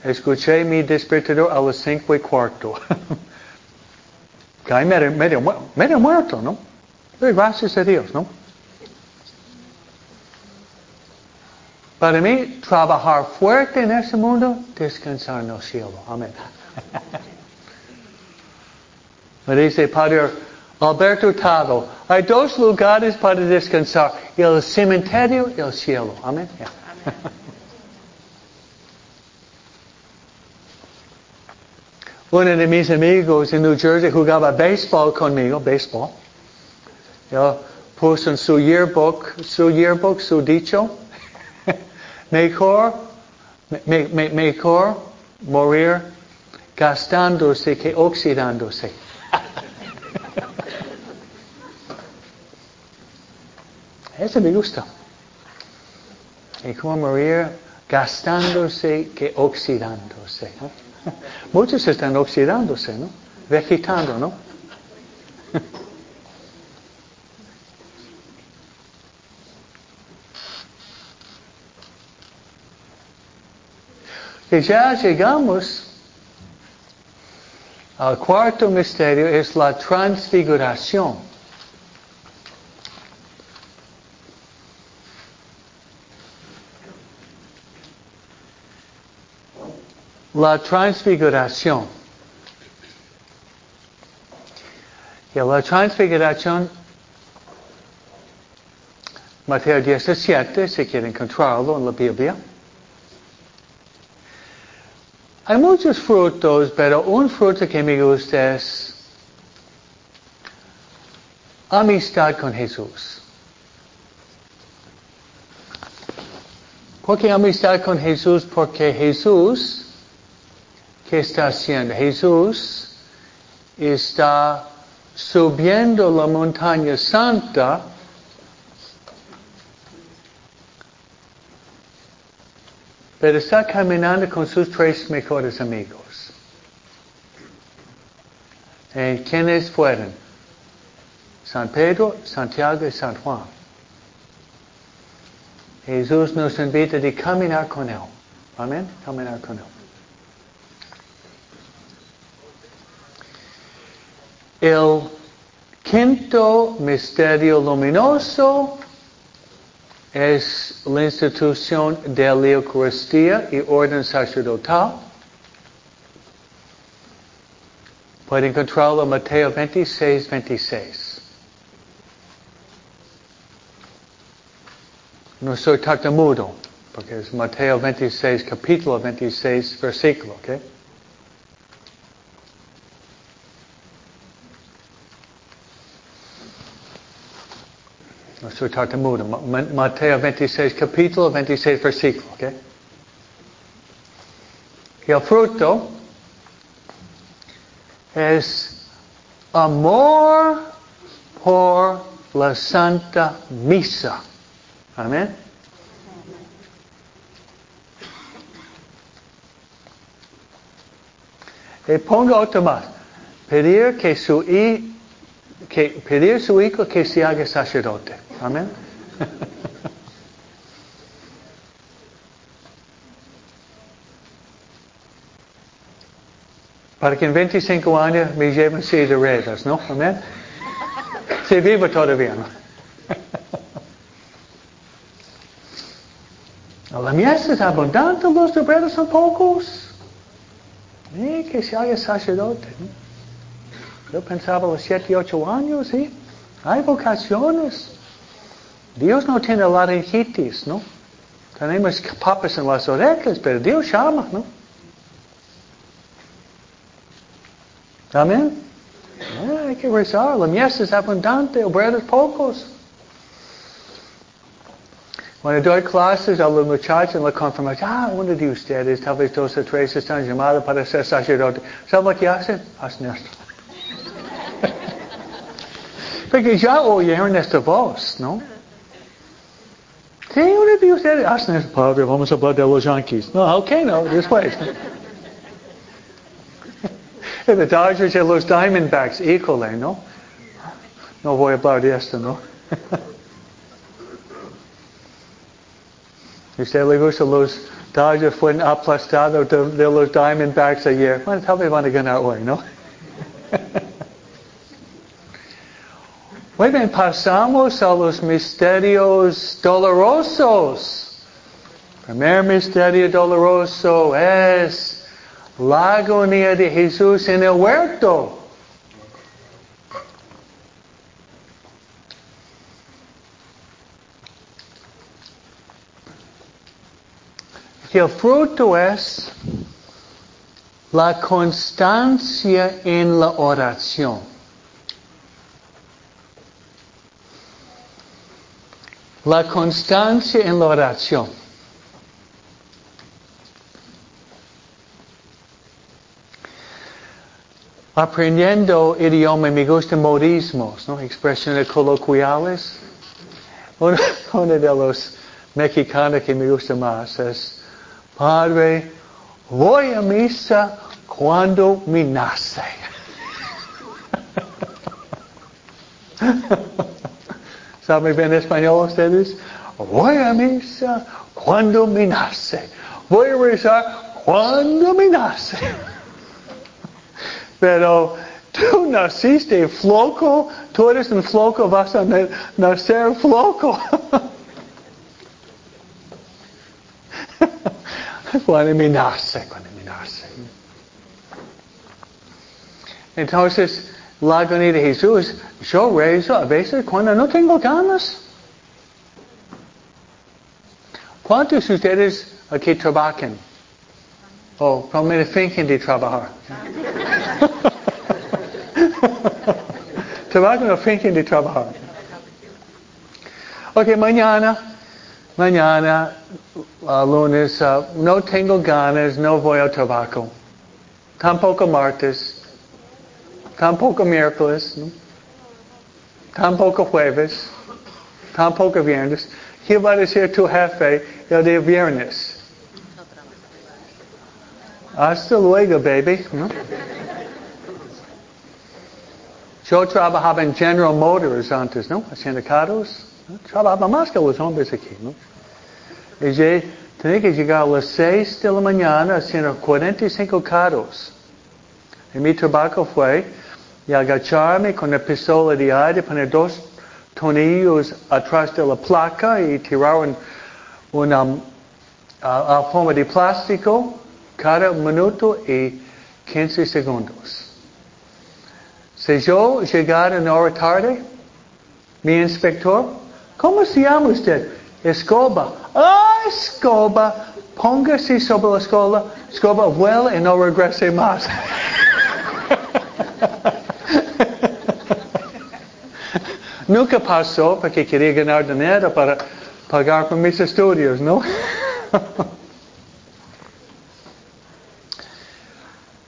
Escuché mi despertador a las cinco y cuarto. (laughs) caí medio, medio, medio muerto, ¿no? gracias a Dios, ¿no? Para mí, trabajar fuerte en este mundo, descansar en el cielo. Amén. (laughs) Me dice Padre Alberto Tado, hay dos lugares para descansar, el cementerio y el cielo. Amén. (laughs) Uno de mis amigos en New Jersey jugaba béisbol conmigo, béisbol. Yo puse en su yearbook, su yearbook, su dicho, (laughs) mejor, me, me, mejor morir gastándose que oxidándose. Eso me gusta. Mejor morir gastándose que oxidándose. (laughs) Muchos están oxidándose, ¿no? Vegetando, ¿no? (laughs) que ya llegamos al cuarto misterio, es la transfiguración. La transfiguración. Y la transfiguración, Mateo 17, si quieren encontrarlo en la Biblia. Hay muchos frutos, pero un fruto que me gusta es amistad con Jesús. ¿Por qué amistad con Jesús? Porque Jesús, ¿qué está haciendo? Jesús está subiendo la montaña santa pero está caminando con sus tres mejores amigos. ¿Y eh, quiénes fueron? San Pedro, Santiago y San Juan. Jesús nos invita a caminar con Él. Amén. Caminar con Él. El quinto misterio luminoso es la institución de la Eucaristía y orden sacerdotal. Pueden encontrarlo en Mateo 26, 26. No soy tartamudo, porque es Mateo 26, capítulo 26, versículo, ¿ok? Nuestro tartamudo. Mateo 26, capítulo 26, versículo. Y el fruto es amor por la Santa Misa. Amén. Y pongo otro más. Pedir que su, que, pedir su hijo que se haga sacerdote. Amén. (laughs) Para que en 25 años me lleven (laughs) seis (laughs) de redes, ¿no? Amén. Se vive todavía, ¿no? La mies es abundante, los de breves son pocos. Eh, que se haga sacerdote. ¿no? Yo pensaba a los 7, 8 años, Dios no tiene laringitis, ¿no? Tenemos papas en las orejas, pero Dios llama, ¿no? Amén. Ah, hay que rezar. La mies es abundante, obreros pocos. Cuando doy clases a los muchachos en la confirmación, ah, uno de ustedes, tal vez dos o tres, están llamados para ser sacerdote. ¿Saben lo que hacen? Hacen esto. Porque ya oyeron esta voz, ¿no? Sí, uno de ustedes, hacen esto, padre, vamos a hablar de los yankees. No, ok, no, después. (laughs) The Dodgers y los Diamondbacks, híjole, ¿no? No voy (laughs) a hablar de esto, ¿no? ¿Y usted le gusta los (laughs) Dodgers fueron aplastados de, de, los Diamondbacks ayer? Bueno, tal vez van a ganar hoy, ¿no? Muy bien, pasamos a los misterios dolorosos. Primer misterio doloroso es la agonía de Jesús en el huerto. El fruto es la constancia en la oración. La constancia en la oración. aprendiendo idioma, me gustan modismos, ¿no? expresiones coloquiales. Uno, (laughs) uno, de los mexicanos que me gusta más es, Padre, voy a misa cuando me nace. (laughs) ¿Saben bien español ustedes? Voy a misa cuando me nace. Voy a rezar cuando me nace. Pero tú naciste floco, tú eres un floco, vas a nacer floco. (laughs) cuando me nace, cuando me nace. Entonces, la agonía de Jesús, yo rezo a veces cuando no tengo ganas. ¿Cuántos de ustedes aquí trabajan? O oh, me fingen de trabajar. (laughs) trabajan o fingen de trabajar. Ok, mañana, mañana, uh, lunes, uh, no tengo ganas, no voy al trabajo. Tampoco martes, tampoco miércoles, ¿no? tampoco jueves, tampoco viernes. ¿Qué va a decir tu jefe el día viernes? Hasta luego, baby. ¿no? Yo trabajaba en General Motors antes, ¿no? Haciendo carros. ¿no? Trabajaba más que los hombres aquí, ¿no? Y yo tenía que llegar a las 6 de la mañana haciendo 45 carros. Y mi trabajo fue y agacharme con la pistola de aire, poner dos tornillos atrás de la placa y tirar un, una um, alfombra de plástico cada minuto y 15 segundos. Si yo llegara una hora tarde, mi inspector, ¿cómo se llama usted? Escoba. Ah, escoba. Póngase sobre la escoba, escoba, vuela y no regrese más. (laughs) Nunca pasó porque quería ganar dinero para pagar por mis estudios, ¿no? (laughs)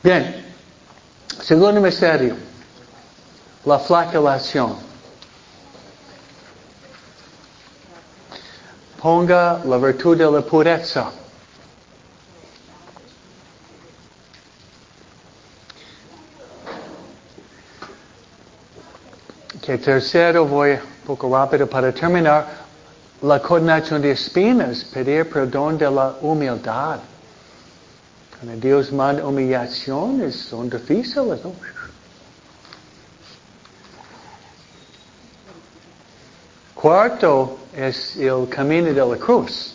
Bien, segundo misterio, la flagelación. Ponga la virtud de la pureza. Que tercero voy un poco rápido para terminar. La coordinación de espinas, pedir perdón de la humildad. Cuando Dios manda humillaciones, son difíciles, ¿no? Cuarto es el camino de la cruz.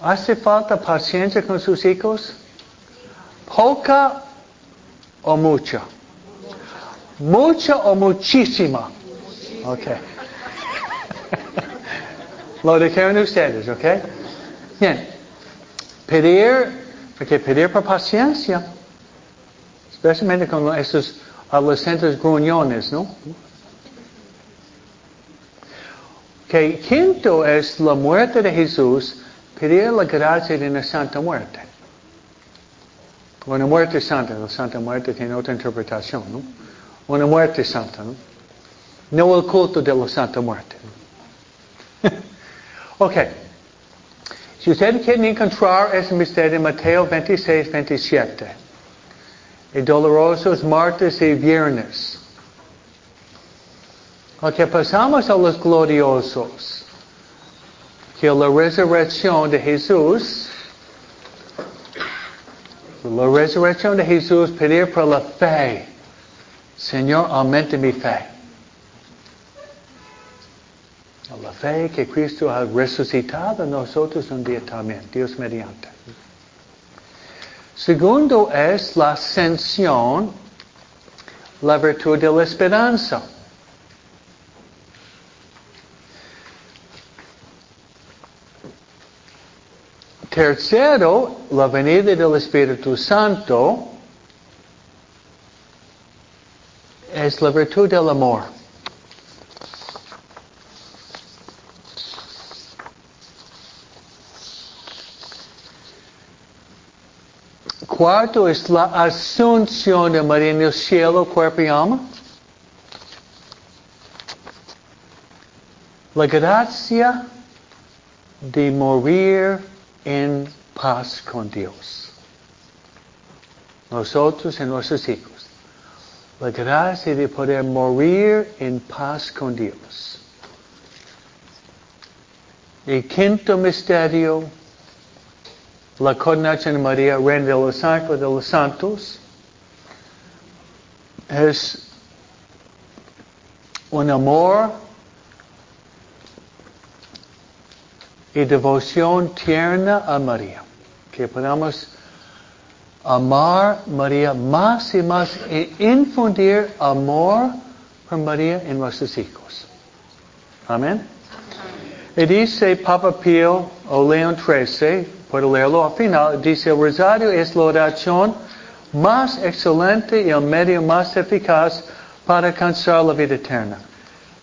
¿Hace falta paciencia con sus hijos? ¿Poca o mucha? ¿Mucha o muchísima? Ok. (laughs) Lo dijeron ustedes, ¿ok? Bien. Pedir, porque pedir por paciencia, especialmente con estos adolescentes gruñones, ¿no? Que quinto es la muerte de Jesús, pedir la gracia de una santa muerte. Una muerte santa, la santa muerte tiene otra interpretación, ¿no? Una muerte santa, ¿no? No el culto de la santa muerte. (laughs) ok. Si ustedes quieren encontrar ese misterio en Mateo 26, 27, y dolorosos martes y viernes. Ok, pasamos a los gloriosos. Que la resurrección de Jesús, la resurrección de Jesús, pedir por la fe. Señor, aumente mi fe. La fe que Cristo ha resucitado nosotros un día también, Dios mediante. Segundo es la ascensión, la virtud de la esperanza. Tercero, la venida del Espíritu Santo es la virtud del amor. Cuarto es la asunción de María en el cielo, cuerpo y alma. La gracia de morir en paz con Dios. Nosotros y nuestros hijos. La gracia de poder morir en paz con Dios. El quinto misterio, la coronación de María, Reina de los Ángeles de los Santos, es un amor y devoción tierna a María. Que podamos amar María más y más e infundir amor por María en nuestros hijos. Amén. Y dice Papa Pío o León XIII, puedo leerlo al final, dice el rosario es la oración más excelente y el medio más eficaz para alcanzar la vida eterna.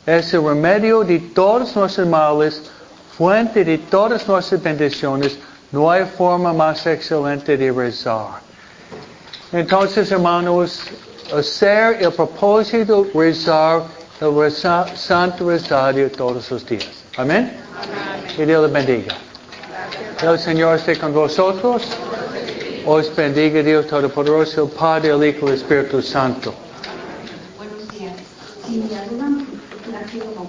Es el remedio de todos nuestros males, fuente de todas nuestras bendiciones. No hay forma más excelente de rezar. Entonces, hermanos, hacer el propósito de rezar el reza- Santo Rosario todos los días. Amén. Que Dios les bendiga. El Señor esté con vosotros. Os bendiga Dios Todopoderoso, el Padre, el Hijo y el Espíritu Santo. Buenos días. Si me ha sido con